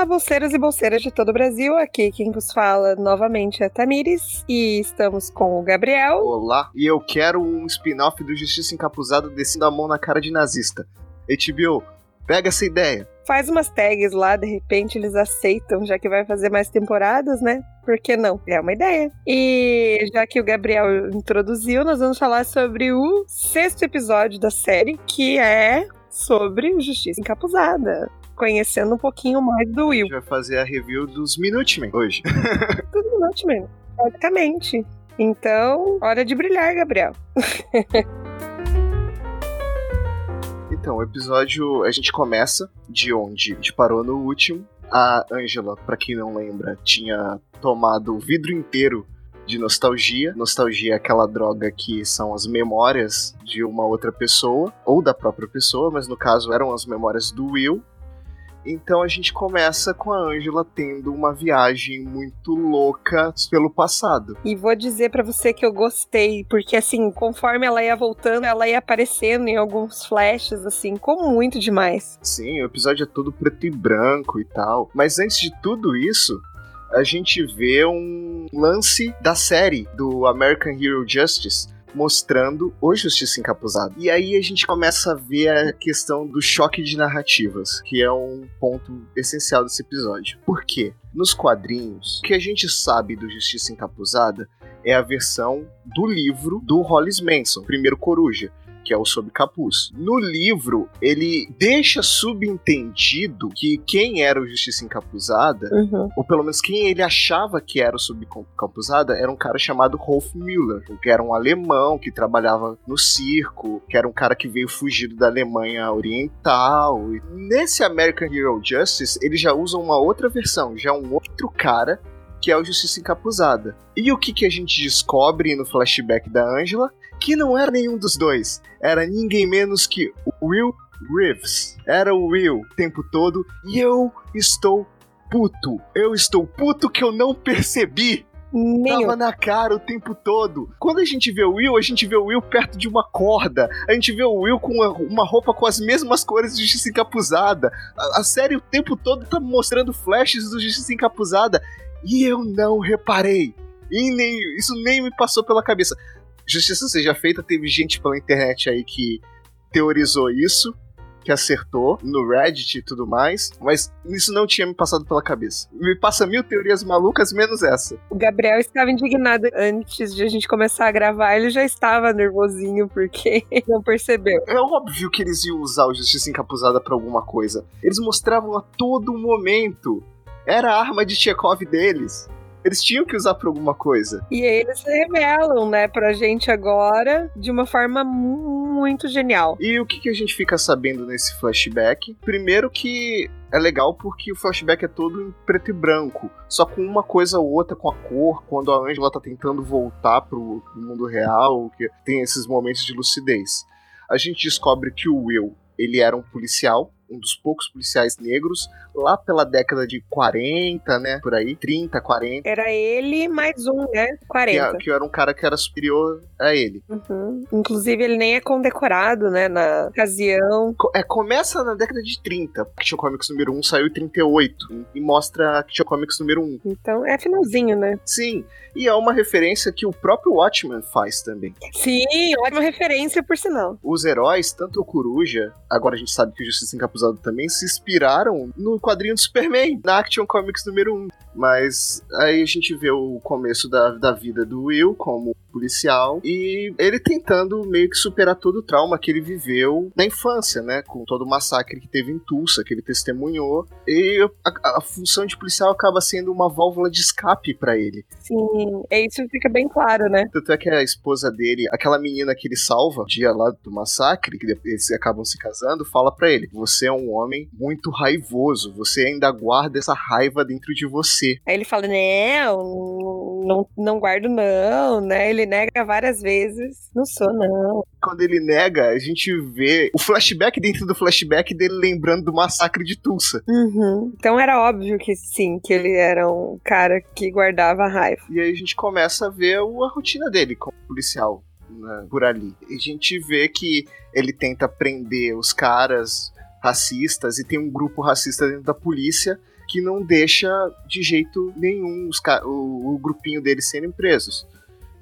Olá, bolseiras e bolseiras de todo o Brasil. Aqui quem vos fala novamente é Tamires e estamos com o Gabriel. Olá, e eu quero um spin-off do Justiça Encapuzada descendo a mão na cara de nazista. HBO, pega essa ideia. Faz umas tags lá, de repente eles aceitam, já que vai fazer mais temporadas, né? Por que não? É uma ideia. E já que o Gabriel introduziu, nós vamos falar sobre o sexto episódio da série, que é sobre Justiça Encapuzada conhecendo um pouquinho mais do Will. A gente vai fazer a review dos Minutemen hoje. Dos Minutemen, basicamente. Então, hora de brilhar, Gabriel. então, o episódio a gente começa de onde a gente parou no último. A Angela, para quem não lembra, tinha tomado o vidro inteiro de nostalgia. Nostalgia é aquela droga que são as memórias de uma outra pessoa, ou da própria pessoa, mas no caso eram as memórias do Will. Então a gente começa com a Angela tendo uma viagem muito louca pelo passado. E vou dizer para você que eu gostei, porque assim, conforme ela ia voltando, ela ia aparecendo em alguns flashes, assim, como muito demais. Sim, o episódio é todo preto e branco e tal. Mas antes de tudo isso, a gente vê um lance da série do American Hero Justice mostrando o Justiça Encapuzado. E aí a gente começa a ver a questão do choque de narrativas, que é um ponto essencial desse episódio. Por quê? Nos quadrinhos, o que a gente sabe do Justiça Encapuzada é a versão do livro do Hollis Manson, primeiro Coruja que é o Sob Capuz. No livro, ele deixa subentendido que quem era o Justiça Encapuzada, uhum. ou pelo menos quem ele achava que era o Sob Capuzada, era um cara chamado Rolf Müller, que era um alemão que trabalhava no circo, que era um cara que veio fugido da Alemanha Oriental. Nesse American Hero Justice, eles já usam uma outra versão, já um outro cara que é o Justiça Encapuzada. E o que, que a gente descobre no flashback da Angela? Que não era nenhum dos dois. Era ninguém menos que Will Reeves. Era o Will o tempo todo e eu estou puto. Eu estou puto que eu não percebi. Nenhum. Tava na cara o tempo todo. Quando a gente vê o Will, a gente vê o Will perto de uma corda. A gente vê o Will com uma, uma roupa com as mesmas cores de Justiça Encapuzada. A, a, série o tempo todo tá mostrando flashes do Justiça Encapuzada. E eu não reparei. E nem, isso nem me passou pela cabeça. Justiça seja feita, teve gente pela internet aí que teorizou isso, que acertou no Reddit e tudo mais, mas isso não tinha me passado pela cabeça. Me passa mil teorias malucas, menos essa. O Gabriel estava indignado antes de a gente começar a gravar, ele já estava nervosinho porque não percebeu. É óbvio que eles iam usar o Justiça Encapuzada para alguma coisa. Eles mostravam a todo momento. Era a arma de Chekhov deles. Eles tinham que usar pra alguma coisa. E eles revelam, né, pra gente agora de uma forma muito genial. E o que, que a gente fica sabendo nesse flashback? Primeiro que é legal porque o flashback é todo em preto e branco, só com uma coisa ou outra com a cor, quando a Angela tá tentando voltar pro, pro mundo real, que tem esses momentos de lucidez. A gente descobre que o Will, ele era um policial, um dos poucos policiais negros, lá pela década de 40, né? Por aí, 30, 40. Era ele mais um, né? 40. Que, que era um cara que era superior a ele. Uhum. Inclusive, ele nem é condecorado, né? Na ocasião. É, começa na década de 30. Action Comics número 1 saiu em 38. E mostra Action Comics número 1. Então, é finalzinho, né? Sim. E é uma referência que o próprio Watchman faz também. Sim, ótima referência, por sinal. Os heróis, tanto o Coruja, agora a gente sabe que o Justiça Encapuzado também, se inspiraram no quadrinho do Superman, na Action Comics número 1. Mas aí a gente vê o começo da, da vida do Will como policial e ele tentando meio que superar todo o trauma que ele viveu na infância, né? Com todo o massacre que teve em Tulsa, que ele testemunhou. E a, a função de policial acaba sendo uma válvula de escape para ele. Sim, é isso fica bem claro, né? Tanto é que a esposa dele, aquela menina que ele salva, dia lá do massacre, que eles acabam se casando, fala para ele: Você é um homem muito raivoso, você ainda guarda essa raiva dentro de você. Aí ele fala: Não, não, não guardo, não, né? Ele ele nega várias vezes. Não sou, não. Quando ele nega, a gente vê o flashback dentro do flashback dele lembrando do massacre de Tulsa. Uhum. Então era óbvio que sim, que ele era um cara que guardava raiva. E aí a gente começa a ver a rotina dele como policial né, por ali. E a gente vê que ele tenta prender os caras racistas e tem um grupo racista dentro da polícia que não deixa de jeito nenhum os, o, o grupinho deles serem presos.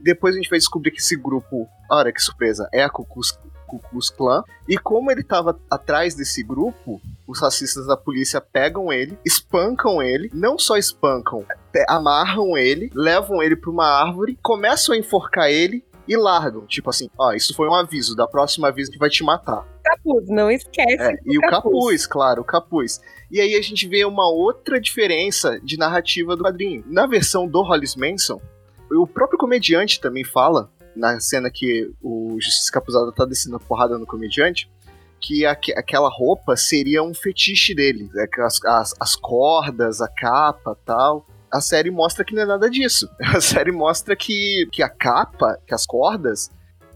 Depois a gente vai descobrir que esse grupo, olha que surpresa, é a Ku Klux Klan. E como ele estava atrás desse grupo, os racistas da polícia pegam ele, espancam ele, não só espancam, amarram ele, levam ele para uma árvore, começam a enforcar ele e largam. Tipo assim, ó, isso foi um aviso, da próxima vez a gente vai te matar. Capuz, não esquece. É, e o capuz. capuz, claro, o capuz. E aí a gente vê uma outra diferença de narrativa do quadrinho. Na versão do Hollis Manson, o próprio comediante também fala, na cena que o Justiça Capuzada tá descendo a porrada no comediante, que aqu aquela roupa seria um fetiche dele. Né? As, as, as cordas, a capa tal a série mostra que não é nada disso. A série mostra que, que a capa, que as cordas,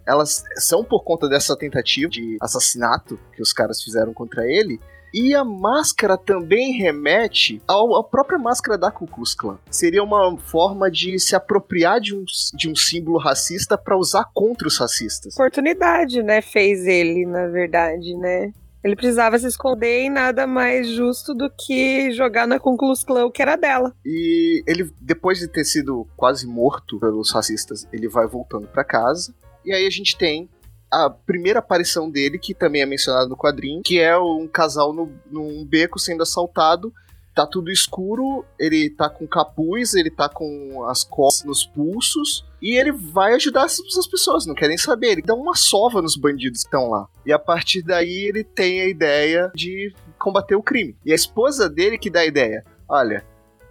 elas são por conta dessa tentativa de assassinato que os caras fizeram contra ele, e a máscara também remete ao, à própria máscara da Ku Klux Klan. Seria uma forma de se apropriar de um, de um símbolo racista para usar contra os racistas. Oportunidade, né? Fez ele, na verdade, né? Ele precisava se esconder em nada mais justo do que jogar na Ku Klux Klan, que era dela. E ele, depois de ter sido quase morto pelos racistas, ele vai voltando para casa. E aí a gente tem a primeira aparição dele, que também é mencionado no quadrinho, que é um casal no, num beco sendo assaltado. Tá tudo escuro, ele tá com capuz, ele tá com as costas nos pulsos, e ele vai ajudar as, as pessoas, não querem saber. Ele dá uma sova nos bandidos que estão lá. E a partir daí ele tem a ideia de combater o crime. E a esposa dele que dá a ideia: olha,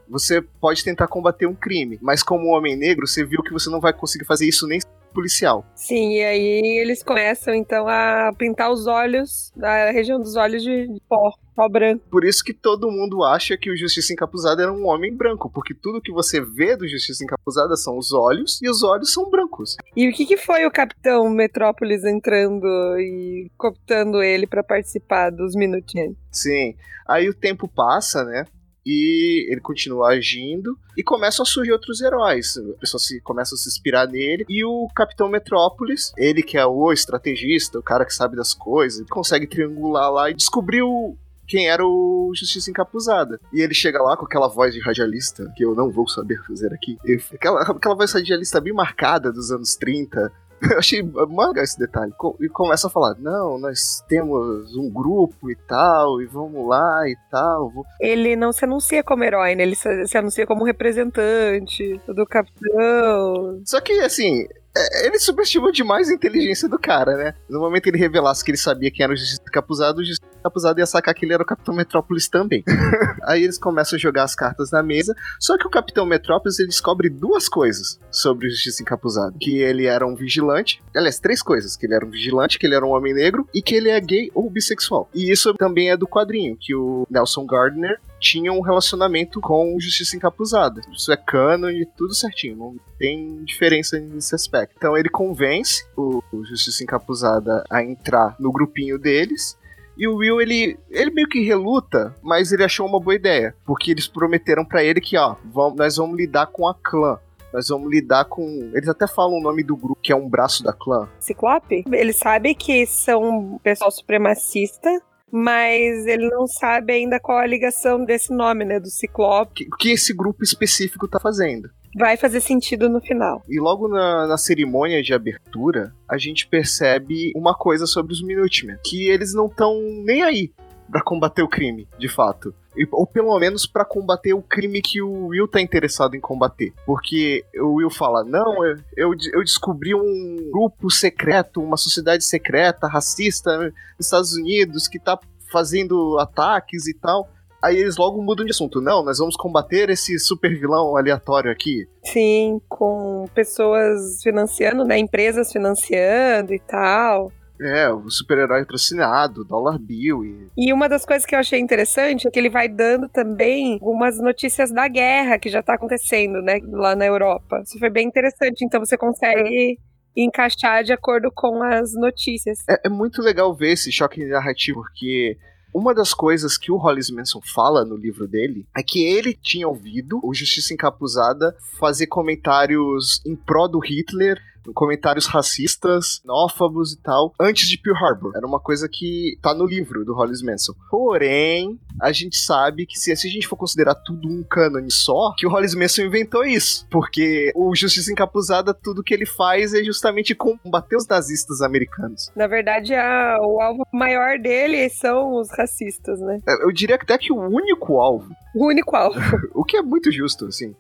você pode tentar combater um crime, mas como homem negro, você viu que você não vai conseguir fazer isso nem policial. Sim, e aí eles começam então a pintar os olhos, a região dos olhos de, de pó. Pó branco. Por isso que todo mundo acha que o Justiça Encapuzada era um homem branco, porque tudo que você vê do Justiça Encapuzada são os olhos, e os olhos são brancos. E o que, que foi o Capitão Metrópolis entrando e cooptando ele para participar dos minutinhos? Sim. Aí o tempo passa, né? E ele continua agindo e começam a surgir outros heróis. A pessoa se, começa a se inspirar nele e o Capitão Metrópolis, ele que é o estrategista, o cara que sabe das coisas, consegue triangular lá e descobriu quem era o Justiça Encapuzada. E ele chega lá com aquela voz de radialista, que eu não vou saber fazer aqui. Aquela, aquela voz radialista bem marcada dos anos 30, Eu achei manga esse detalhe. E começa a falar: não, nós temos um grupo e tal, e vamos lá e tal. Ele não se anuncia como herói, né? Ele se anuncia como representante do capitão. Só que, assim, é, ele subestimou demais a inteligência do cara, né? No momento que ele revelasse que ele sabia quem era o Justiça Capuzado, o Justiça Capuzado ia sacar que ele era o Capitão Metrópolis também. Aí eles começam a jogar as cartas na mesa, só que o Capitão Metrópolis ele descobre duas coisas sobre o Justiça Encapuzado. Que ele era um vigilante, aliás, três coisas, que ele era um vigilante, que ele era um homem negro e que ele é gay ou bissexual. E isso também é do quadrinho, que o Nelson Gardner tinha um relacionamento com Justiça Encapuzada. Isso é canon e tudo certinho, não tem diferença nesse aspecto. Então ele convence o, Justiça Encapuzada a entrar no grupinho deles. E o Will, ele, ele meio que reluta, mas ele achou uma boa ideia. Porque eles prometeram para ele que, ó, vamos, nós vamos lidar com a clã nós vamos lidar com. Eles até falam o nome do grupo, que é um braço da clã. Ciclope? Ele sabe que são pessoal supremacista, mas ele não sabe ainda qual a ligação desse nome, né, do Ciclope. O que esse grupo específico tá fazendo. Vai fazer sentido no final. E logo na, na cerimônia de abertura, a gente percebe uma coisa sobre os Minutemen, que eles não estão nem aí para combater o crime, de fato. Ou pelo menos para combater o crime que o Will tá interessado em combater. Porque o Will fala: Não, eu, eu, eu descobri um grupo secreto, uma sociedade secreta, racista nos Estados Unidos, que tá fazendo ataques e tal. Aí eles logo mudam de assunto. Não, nós vamos combater esse super vilão aleatório aqui. Sim, com pessoas financiando, né? Empresas financiando e tal. É, o super-herói patrocinado, Dollar Bill. E... e uma das coisas que eu achei interessante é que ele vai dando também algumas notícias da guerra que já tá acontecendo, né, lá na Europa. Isso foi bem interessante, então você consegue encaixar de acordo com as notícias. É, é muito legal ver esse choque narrativo, porque uma das coisas que o Hollis Manson fala no livro dele é que ele tinha ouvido o Justiça Encapuzada fazer comentários em pró do Hitler comentários racistas, nófabos e tal, antes de Pearl Harbor. Era uma coisa que tá no livro do Hollis Manson. Porém, a gente sabe que se, se a gente for considerar tudo um cânone só, que o Hollis Manson inventou isso. Porque o Justiça Encapuzada, tudo que ele faz é justamente combater os nazistas americanos. Na verdade, a, o alvo maior dele são os racistas, né? É, eu diria até que o único alvo. O único alvo. o que é muito justo, assim.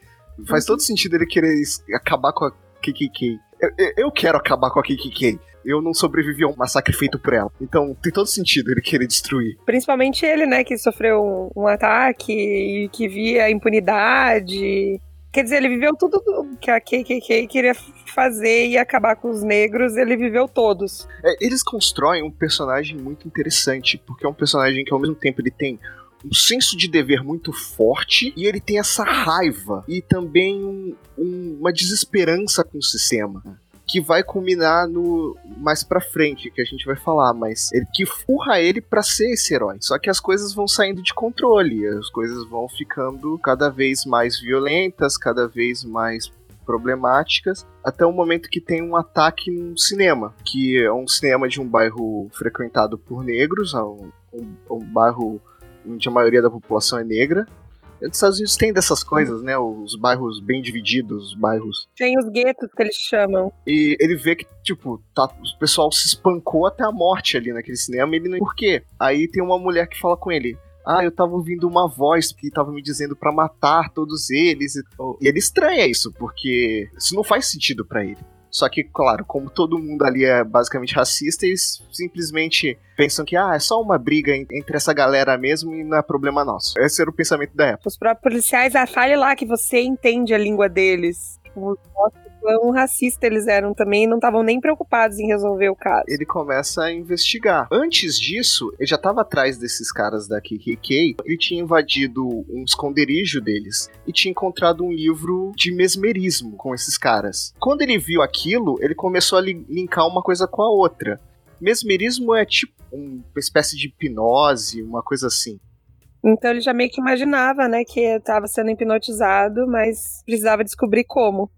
Faz uhum. todo sentido ele querer acabar com a KKK. Eu, eu quero acabar com a KKK. Eu não sobrevivi a um massacre feito por ela. Então tem todo sentido ele querer destruir. Principalmente ele, né, que sofreu um, um ataque e que via impunidade. Quer dizer, ele viveu tudo que a KKK queria fazer e acabar com os negros, ele viveu todos. É, eles constroem um personagem muito interessante, porque é um personagem que ao mesmo tempo ele tem um senso de dever muito forte e ele tem essa raiva e também um, um, uma desesperança com o sistema que vai culminar no mais para frente, que a gente vai falar, mas ele que furra ele para ser esse herói. Só que as coisas vão saindo de controle, as coisas vão ficando cada vez mais violentas, cada vez mais problemáticas, até o momento que tem um ataque num cinema, que é um cinema de um bairro frequentado por negros, um, um, um bairro onde a maioria da população é negra. Os Estados Unidos tem dessas coisas, né? Os bairros bem divididos, os bairros. Tem os guetos que eles chamam. E ele vê que, tipo, tá, o pessoal se espancou até a morte ali naquele cinema. E ele não. Por quê? Aí tem uma mulher que fala com ele. Ah, eu tava ouvindo uma voz que tava me dizendo para matar todos eles. E ele estranha isso, porque isso não faz sentido para ele. Só que, claro, como todo mundo ali é basicamente racista, eles simplesmente pensam que ah, é só uma briga entre essa galera mesmo e não é problema nosso. Esse era o pensamento da época. Os próprios policiais, ah, fale lá que você entende a língua deles. Tipo, quão racista eles eram também e não estavam nem preocupados em resolver o caso. Ele começa a investigar. Antes disso, ele já estava atrás desses caras da KKK. Ele tinha invadido um esconderijo deles e tinha encontrado um livro de mesmerismo com esses caras. Quando ele viu aquilo, ele começou a linkar uma coisa com a outra. Mesmerismo é tipo uma espécie de hipnose, uma coisa assim. Então ele já meio que imaginava, né, que estava sendo hipnotizado, mas precisava descobrir como.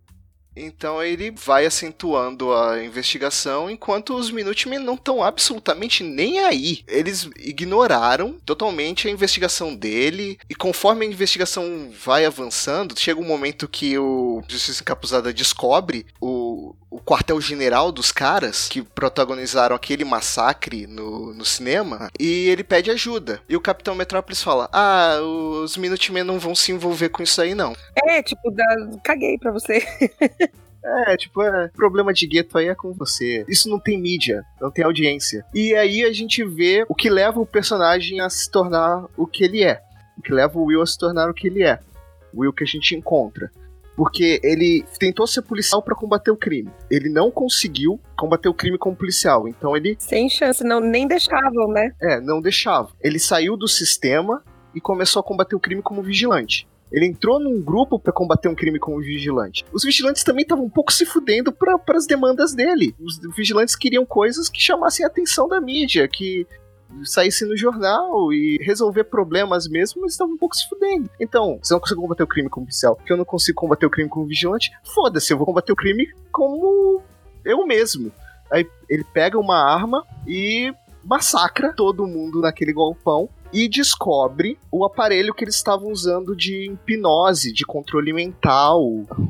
Então ele vai acentuando a investigação, enquanto os Minutemen não estão absolutamente nem aí. Eles ignoraram totalmente a investigação dele, e conforme a investigação vai avançando, chega um momento que o Justiça Encapuzada descobre o, o quartel-general dos caras que protagonizaram aquele massacre no, no cinema, e ele pede ajuda. E o Capitão Metrópolis fala: Ah, os Minutemen não vão se envolver com isso aí, não. É, tipo, da... caguei pra você. É, tipo, é, problema de gueto aí é com você. Isso não tem mídia, não tem audiência. E aí a gente vê o que leva o personagem a se tornar o que ele é. O que leva o Will a se tornar o que ele é. O Will que a gente encontra. Porque ele tentou ser policial para combater o crime. Ele não conseguiu combater o crime como policial. Então ele. Sem chance, não, nem deixavam, né? É, não deixavam. Ele saiu do sistema e começou a combater o crime como vigilante. Ele entrou num grupo para combater um crime como vigilante. Os vigilantes também estavam um pouco se fudendo para as demandas dele. Os vigilantes queriam coisas que chamassem a atenção da mídia, que saísse no jornal e resolver problemas mesmo, mas estavam um pouco se fudendo. Então, se eu não consigo combater o crime como policial, que eu não consigo combater o crime como vigilante, foda-se, eu vou combater o crime como eu mesmo. Aí ele pega uma arma e massacra todo mundo naquele golpão e descobre o aparelho que eles estavam usando de hipnose, de controle mental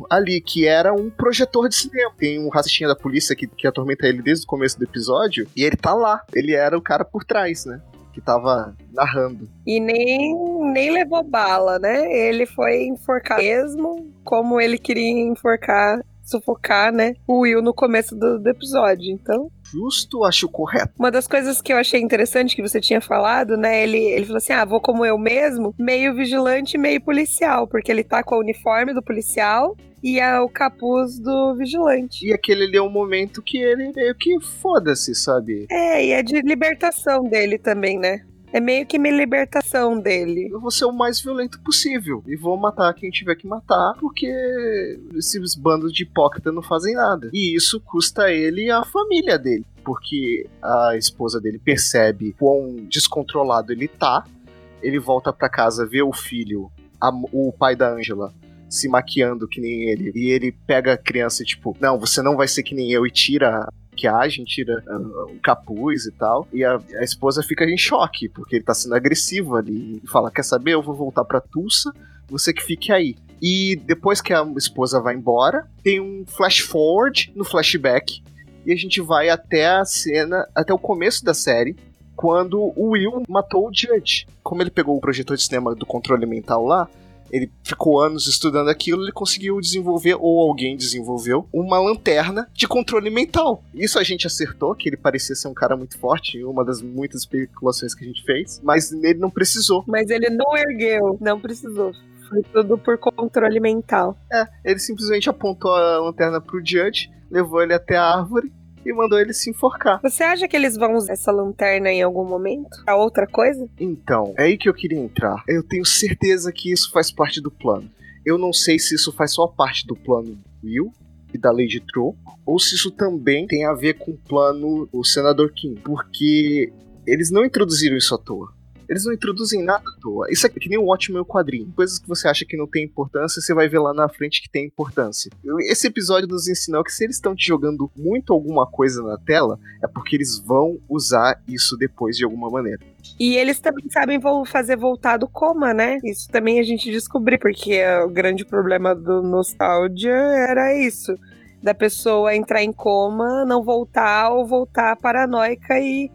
ali, que era um projetor de cinema. Tem um racistinha da polícia que, que atormenta ele desde o começo do episódio, e ele tá lá. Ele era o cara por trás, né? que tava narrando. E nem, nem levou bala, né? Ele foi enforcar mesmo, como ele queria enforcar, sufocar, né? O Will no começo do, do episódio. Então justo, acho correto. Uma das coisas que eu achei interessante que você tinha falado, né? Ele, ele falou assim: ah, vou como eu mesmo, meio vigilante, meio policial, porque ele tá com o uniforme do policial e é o capuz do vigilante. E aquele ali é um momento que ele meio que foda-se, sabe? É, e é de libertação dele também, né? É meio que minha libertação dele. Eu vou ser o mais violento possível. E vou matar quem tiver que matar, porque esses bandos de hipócrita não fazem nada. E isso custa ele e a família dele. Porque a esposa dele percebe quão descontrolado ele tá. Ele volta para casa, vê o filho, a, o pai da Angela, se maquiando que nem ele. E ele pega a criança tipo, não, você não vai ser que nem eu e tira maquiagem, tira uh, o capuz e tal. E a, a, esposa fica em choque, porque ele tá sendo agressivo ali. E fala: Quer saber? Eu vou voltar pra Tulsa, você que fique aí. E depois que a esposa vai embora, tem um flash forward no flashback. E a gente vai até a cena, até o começo da série, quando o Will matou o Judge. Como ele pegou o projetor de cinema do controle mental lá, ele ficou anos estudando aquilo, ele conseguiu desenvolver, ou alguém desenvolveu, uma lanterna de controle mental. Isso a gente acertou, que ele parecia ser um cara muito forte, uma das muitas especulações que a gente fez, mas ele não precisou. Mas ele não ergueu, não precisou. Foi tudo por controle mental. É, ele simplesmente apontou a lanterna pro Judge, levou ele até a árvore e mandou ele se enforcar. Você acha que eles vão usar essa lanterna em algum momento? A outra coisa? Então, é aí que eu queria entrar. Eu tenho certeza que isso faz parte do plano. Eu não sei se isso faz só parte do plano do Will e da Lady Tro, ou se isso também tem a ver com o plano do Senador Kim, porque eles não introduziram isso à toa. Eles não introduzem nada à toa. Isso é que nem o ótimo meu quadrinho. Coisas que você acha que não tem importância, você vai ver lá na frente que tem importância. Esse episódio nos ensinou que se eles estão te jogando muito alguma coisa na tela, é porque eles vão usar isso depois de alguma maneira. E eles também sabem fazer voltar do coma, né? Isso também a gente descobriu, porque o grande problema do Nostalgia era isso. Da pessoa entrar em coma, não voltar ou voltar paranoica e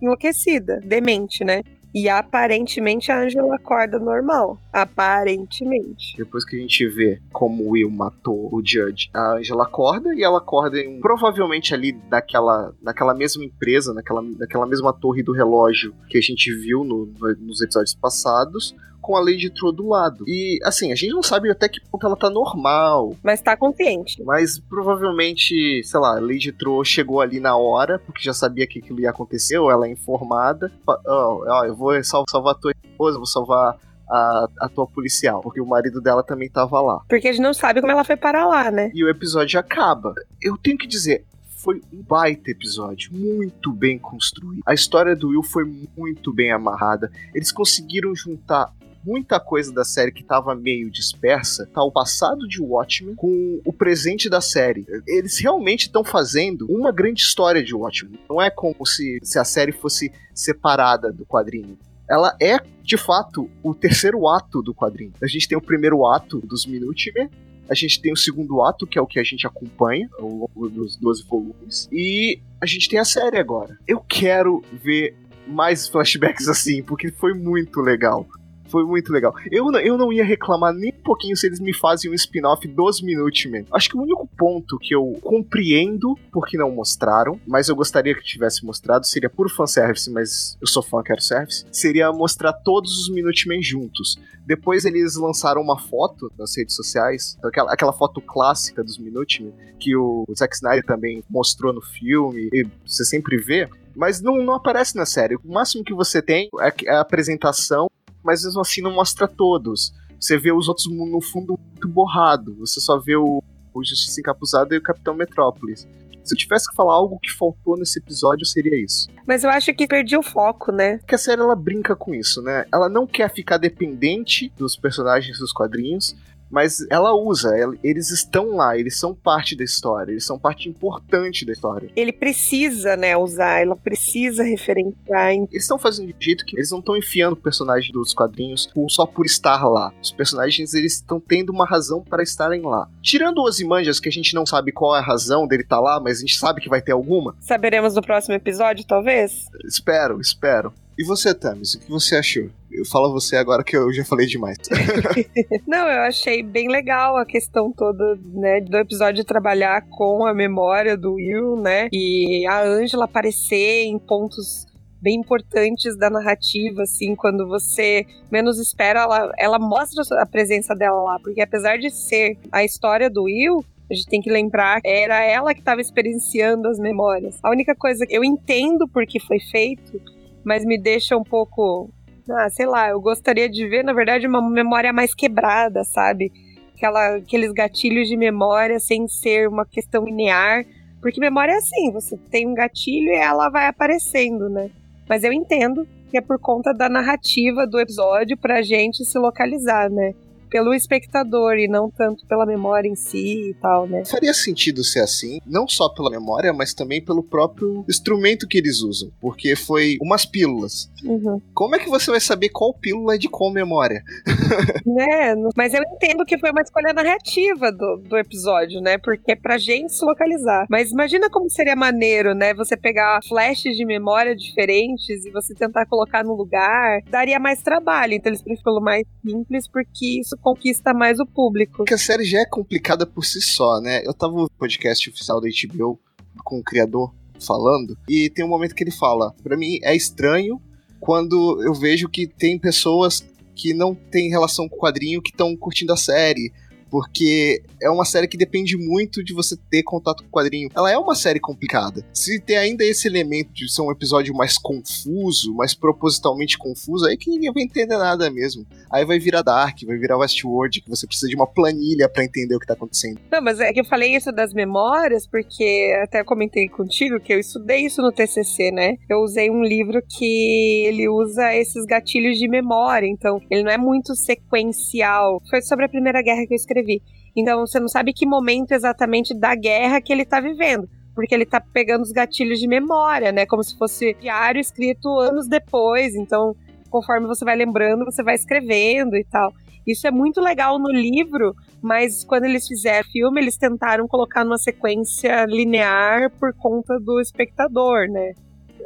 enlouquecida, demente, né? E aparentemente a Angela acorda normal. Aparentemente. Depois que a gente vê como o Will matou o Judge, a Angela acorda e ela acorda em, provavelmente ali daquela, naquela mesma empresa, naquela, naquela mesma torre do relógio que a gente viu no, no, nos episódios passados com a Lady Tro do lado. E, assim, a gente não sabe até que ponto ela tá normal. Mas tá consciente. Mas provavelmente, sei lá, a Lady Tro chegou ali na hora, porque já sabia que aquilo ia acontecer, ou ela é informada. Ó, oh, oh, eu vou salvar a tua esposa, vou salvar a, a tua policial, porque o marido dela também tava lá. Porque a gente não sabe como ela foi parar lá, né? E o episódio acaba. Eu tenho que dizer, foi um baita episódio, muito bem construído. A história do Will foi muito bem amarrada. Eles conseguiram juntar muita coisa da série que estava meio dispersa, tá o passado de Watchmen com o presente da série. Eles realmente estão fazendo uma grande história de Watchmen. Não é como se, se a série fosse separada do quadrinho. Ela é, de fato, o terceiro ato do quadrinho. A gente tem o primeiro ato dos Minutemen, a gente tem o segundo ato, que é o que a gente acompanha ao longo dos 12 volumes. E a gente tem a série agora. Eu quero ver mais flashbacks assim, porque foi muito legal. Foi muito legal. Eu, eu não ia reclamar nem um pouquinho se eles me fazem um spin-off dos Minutemen. Acho que o único ponto que eu compreendo porque não mostraram, mas eu gostaria que tivesse mostrado, seria por fanservice, mas eu sou fã, quero service, seria mostrar todos os Minutemen juntos. Depois eles lançaram uma foto nas redes sociais, aquela, aquela foto clássica dos Minutemen, que o, Zack Snyder também mostrou no filme, e você sempre vê, mas não, não aparece na série. O máximo que você tem é a apresentação mas mesmo assim não mostra todos. Você vê os outros no fundo muito borrado. Você só vê o, o Justiça Encapuzada e o Capitão Metrópolis. Se eu tivesse que falar algo que faltou nesse episódio, seria isso. Mas eu acho que perdi o foco, né? Porque a série ela brinca com isso, né? Ela não quer ficar dependente dos personagens dos quadrinhos, mas ela usa, eles estão lá, eles são parte da história, eles são parte importante da história. Ele precisa, né, usar, ela precisa referenciar. Eles estão fazendo de jeito que eles não estão enfiando o personagem dos quadrinhos só por estar lá. Os personagens, eles estão tendo uma razão para estarem lá. Tirando os Imanjas, que a gente não sabe qual é a razão dele estar tá lá, mas a gente sabe que vai ter alguma. Saberemos no próximo episódio, talvez? Espero, espero. E você, Tamis, o que você achou? Eu falo você agora que eu já falei demais. Não, eu achei bem legal a questão toda, né, do episódio trabalhar com a memória do Will, né? E a Angela aparecer em pontos bem importantes da narrativa, assim, quando você menos espera, ela, ela mostra a presença dela lá, porque apesar de ser a história do Will, a gente tem que lembrar, era ela que estava experienciando as memórias. A única coisa que eu entendo por que foi feito mas me deixa um pouco. Ah, sei lá, eu gostaria de ver, na verdade, uma memória mais quebrada, sabe? Aquela, aqueles gatilhos de memória sem ser uma questão linear. Porque memória é assim, você tem um gatilho e ela vai aparecendo, né? Mas eu entendo que é por conta da narrativa do episódio pra gente se localizar, né? Pelo espectador e não tanto pela memória em si e tal, né? Faria sentido ser assim, não só pela memória, mas também pelo próprio instrumento que eles usam, porque foi umas pílulas. Uhum. Como é que você vai saber qual pílula é de qual memória? né? Mas eu entendo que foi uma escolha narrativa do, do episódio, né? Porque é pra gente se localizar. Mas imagina como seria maneiro, né? Você pegar flashes de memória diferentes e você tentar colocar no lugar. Daria mais trabalho. Então eles preferem mais simples porque isso conquista mais o público. Porque a série já é complicada por si só, né? Eu tava no podcast oficial da HBO com o criador falando e tem um momento que ele fala: para mim é estranho quando eu vejo que tem pessoas que não têm relação com o quadrinho que estão curtindo a série porque é uma série que depende muito de você ter contato com o quadrinho. Ela é uma série complicada. Se tem ainda esse elemento de ser um episódio mais confuso, mais propositalmente confuso, aí que ninguém vai entender nada mesmo. Aí vai virar Dark, vai virar Westworld, que você precisa de uma planilha para entender o que tá acontecendo. Não, mas é que eu falei isso das memórias, porque até comentei contigo que eu estudei isso no TCC, né? Eu usei um livro que ele usa esses gatilhos de memória, então ele não é muito sequencial. Foi sobre a Primeira Guerra que eu escrevi escrevi. Então você não sabe que momento exatamente da guerra que ele tá vivendo. Porque ele tá pegando os gatilhos de memória, né? Como se fosse diário escrito anos depois. Então, conforme você vai lembrando, você vai escrevendo e tal. Isso é muito legal no livro, mas quando eles fizeram filme, eles tentaram colocar numa sequência linear por conta do espectador, né?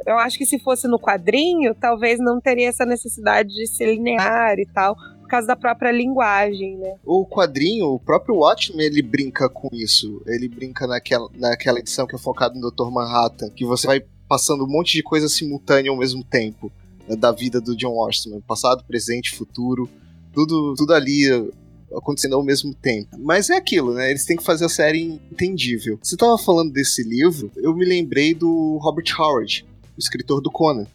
Eu acho que se fosse no quadrinho, talvez não teria essa necessidade de ser linear e tal, causa da própria linguagem, né? O quadrinho, o próprio Watchmen, ele brinca com isso. Ele brinca naquela, naquela edição que é focada no Dr. Manhattan, que você vai passando um monte de coisa simultânea ao mesmo tempo né, da vida do John Washington, passado, presente, futuro, tudo, tudo ali acontecendo ao mesmo tempo. Mas é aquilo, né? Eles têm que fazer a série entendível. Você tava falando desse livro, eu me lembrei do Robert Howard, o escritor do Conan.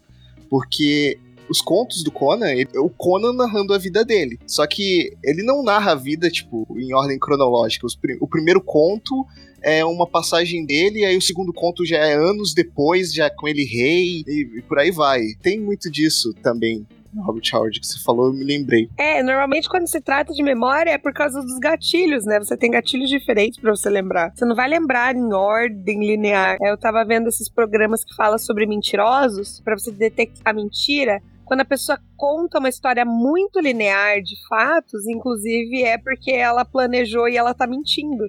Porque os contos do Conan, ele, o Conan narrando a vida dele. Só que ele não narra a vida, tipo, em ordem cronológica. Os, o primeiro conto é uma passagem dele, e aí o segundo conto já é anos depois, já com ele rei, e, e por aí vai. Tem muito disso também Robert Howard que você falou, eu me lembrei. É, normalmente quando se trata de memória é por causa dos gatilhos, né? Você tem gatilhos diferentes para você lembrar. Você não vai lembrar em ordem linear. É, eu tava vendo esses programas que falam sobre mentirosos, para você detectar mentira quando a pessoa conta uma história muito linear de fatos, inclusive é porque ela planejou e ela tá mentindo.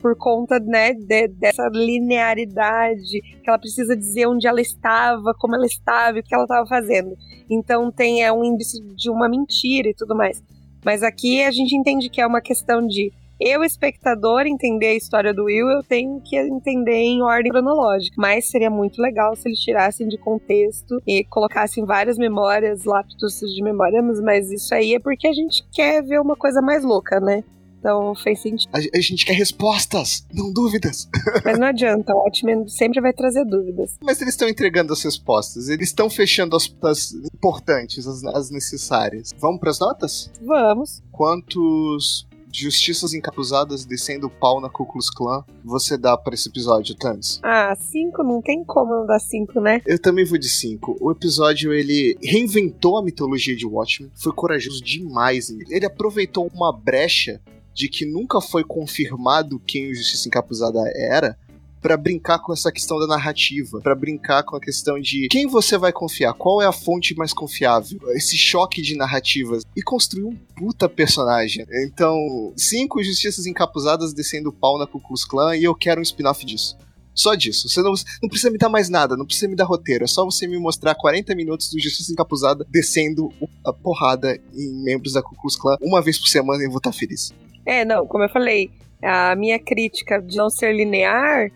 Por conta, né, de, dessa linearidade, que ela precisa dizer onde ela estava, como ela estava e o que ela estava fazendo. Então tem é um índice de uma mentira e tudo mais. Mas aqui a gente entende que é uma questão de eu, espectador, entender a história do Will, eu tenho que entender em ordem cronológica. Mas seria muito legal se eles tirassem de contexto e colocassem várias memórias, lapsos de memória, mas isso aí é porque a gente quer ver uma coisa mais louca, né? Então fez sentido. A, a, gente quer respostas, não dúvidas. Mas não adianta, o Watchmen sempre vai trazer dúvidas. Mas eles estão entregando as respostas, eles estão fechando as, as importantes, as, as necessárias. Vamos para as notas? Vamos. Quantos justiças encapuzadas descendo o pau na Ku Klux Klan você dá para esse episódio, Thames? Ah, cinco não tem como não dar cinco, né? Eu também vou de cinco. O episódio, ele reinventou a mitologia de Watchmen, foi corajoso demais. Ele aproveitou uma brecha de que nunca foi confirmado quem o Justiça Encapuzada era, para brincar com essa questão da narrativa, para brincar com a questão de quem você vai confiar, qual é a fonte mais confiável, esse choque de narrativas e construir um puta personagem. Então, cinco justiças encapuzadas descendo pau na Ku Klux Klan e eu quero um spin-off disso. Só disso. Você não, não, precisa me dar mais nada, não precisa me dar roteiro. É só você me mostrar 40 minutos do Justiça Encapuzada descendo a porrada em membros da Ku Klux Klan uma vez por semana e eu vou estar feliz. É, não, como eu falei, a minha crítica de não ser linear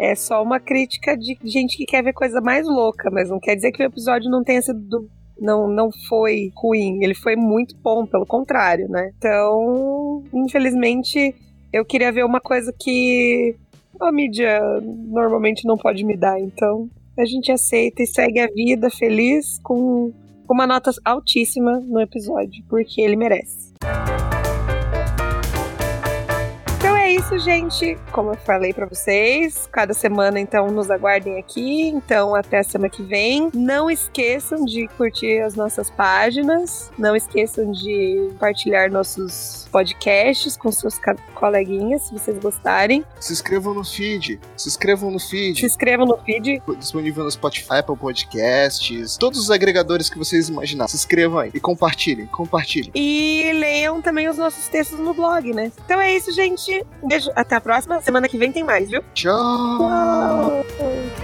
é só uma crítica de gente que quer ver coisa mais louca, mas não quer dizer que o episódio não tenha sido não, não foi ruim, ele foi muito bom, pelo contrário, né? Então, infelizmente, eu queria ver uma coisa que a mídia normalmente não pode me dar, então a gente aceita e segue a vida feliz com uma nota altíssima no episódio, porque ele merece. Isso, gente. Como eu falei para vocês, cada semana então nos aguardem aqui. Então até semana que vem. Não esqueçam de curtir as nossas páginas. Não esqueçam de compartilhar nossos podcasts com seus coleguinhas, se vocês gostarem. Se inscrevam no feed. Se inscrevam no feed. Se inscrevam no feed. Disponível no Spotify, Apple Podcasts, todos os agregadores que vocês imaginar. Se inscrevam aí e compartilhem, compartilhem. E leiam também os nossos textos no blog, né? Então é isso, gente. Um beijo. Até a próxima. Semana que vem tem mais, viu? Tchau. Tchau.